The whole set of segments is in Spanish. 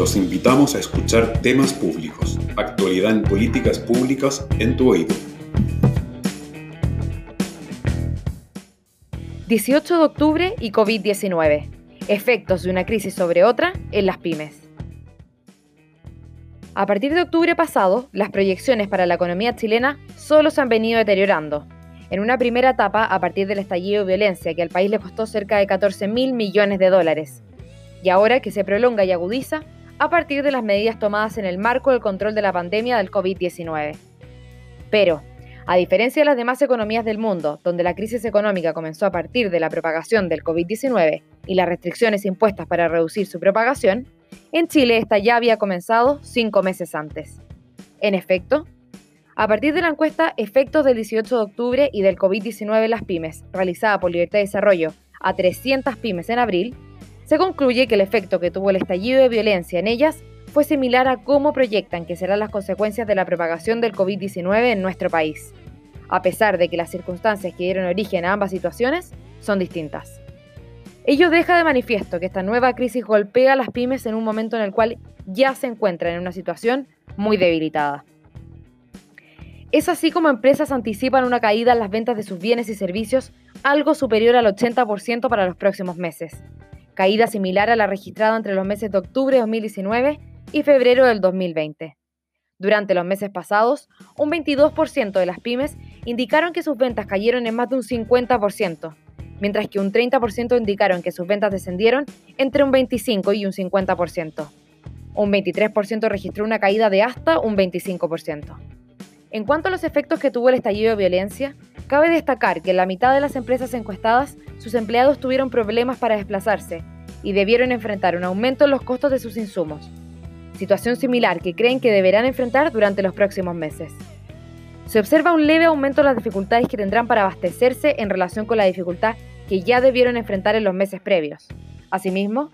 Los invitamos a escuchar temas públicos, actualidad en políticas públicas en tu oído. 18 de octubre y COVID-19. Efectos de una crisis sobre otra en las pymes. A partir de octubre pasado, las proyecciones para la economía chilena solo se han venido deteriorando. En una primera etapa, a partir del estallido de violencia que al país le costó cerca de 14 mil millones de dólares. Y ahora que se prolonga y agudiza, a partir de las medidas tomadas en el marco del control de la pandemia del COVID-19. Pero, a diferencia de las demás economías del mundo, donde la crisis económica comenzó a partir de la propagación del COVID-19 y las restricciones impuestas para reducir su propagación, en Chile esta ya había comenzado cinco meses antes. En efecto, a partir de la encuesta Efectos del 18 de octubre y del COVID-19 en las pymes, realizada por Libertad y Desarrollo a 300 pymes en abril, se concluye que el efecto que tuvo el estallido de violencia en ellas fue similar a cómo proyectan que serán las consecuencias de la propagación del COVID-19 en nuestro país, a pesar de que las circunstancias que dieron origen a ambas situaciones son distintas. Ello deja de manifiesto que esta nueva crisis golpea a las pymes en un momento en el cual ya se encuentran en una situación muy debilitada. Es así como empresas anticipan una caída en las ventas de sus bienes y servicios algo superior al 80% para los próximos meses, caída similar a la registrada entre los meses de octubre de 2019 y febrero del 2020. Durante los meses pasados, un 22% de las pymes indicaron que sus ventas cayeron en más de un 50%, mientras que un 30% indicaron que sus ventas descendieron entre un 25 y un 50%. Un 23% registró una caída de hasta un 25%. En cuanto a los efectos que tuvo el estallido de violencia, cabe destacar que en la mitad de las empresas encuestadas, sus empleados tuvieron problemas para desplazarse y debieron enfrentar un aumento en los costos de sus insumos, situación similar que creen que deberán enfrentar durante los próximos meses. Se observa un leve aumento en las dificultades que tendrán para abastecerse en relación con la dificultad que ya debieron enfrentar en los meses previos. Asimismo,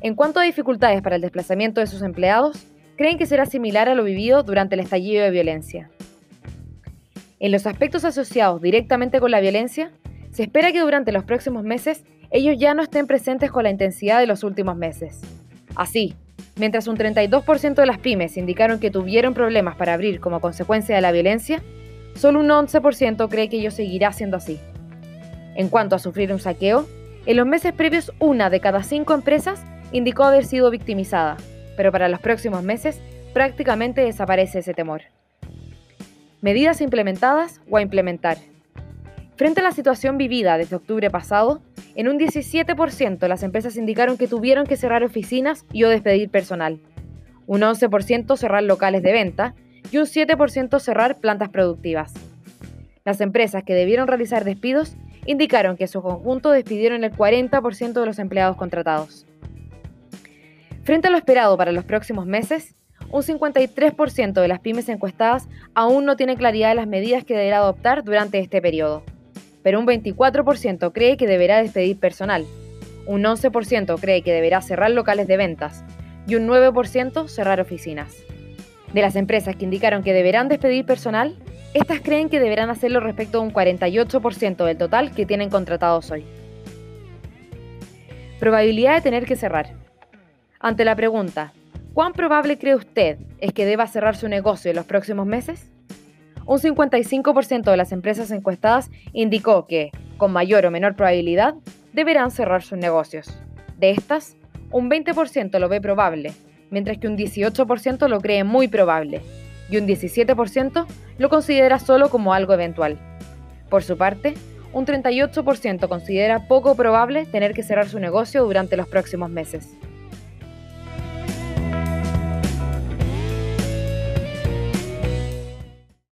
en cuanto a dificultades para el desplazamiento de sus empleados, creen que será similar a lo vivido durante el estallido de violencia. En los aspectos asociados directamente con la violencia, se espera que durante los próximos meses ellos ya no estén presentes con la intensidad de los últimos meses. Así, mientras un 32% de las pymes indicaron que tuvieron problemas para abrir como consecuencia de la violencia, solo un 11% cree que ello seguirá siendo así. En cuanto a sufrir un saqueo, en los meses previos una de cada cinco empresas indicó haber sido victimizada, pero para los próximos meses prácticamente desaparece ese temor medidas implementadas o a implementar. Frente a la situación vivida desde octubre pasado, en un 17% las empresas indicaron que tuvieron que cerrar oficinas y o despedir personal, un 11% cerrar locales de venta y un 7% cerrar plantas productivas. Las empresas que debieron realizar despidos indicaron que en su conjunto despidieron el 40% de los empleados contratados. Frente a lo esperado para los próximos meses, un 53% de las pymes encuestadas aún no tiene claridad de las medidas que deberá adoptar durante este periodo, pero un 24% cree que deberá despedir personal, un 11% cree que deberá cerrar locales de ventas y un 9% cerrar oficinas. De las empresas que indicaron que deberán despedir personal, estas creen que deberán hacerlo respecto a un 48% del total que tienen contratados hoy. Probabilidad de tener que cerrar. Ante la pregunta, ¿Cuán probable cree usted es que deba cerrar su negocio en los próximos meses? Un 55% de las empresas encuestadas indicó que, con mayor o menor probabilidad, deberán cerrar sus negocios. De estas, un 20% lo ve probable, mientras que un 18% lo cree muy probable y un 17% lo considera solo como algo eventual. Por su parte, un 38% considera poco probable tener que cerrar su negocio durante los próximos meses.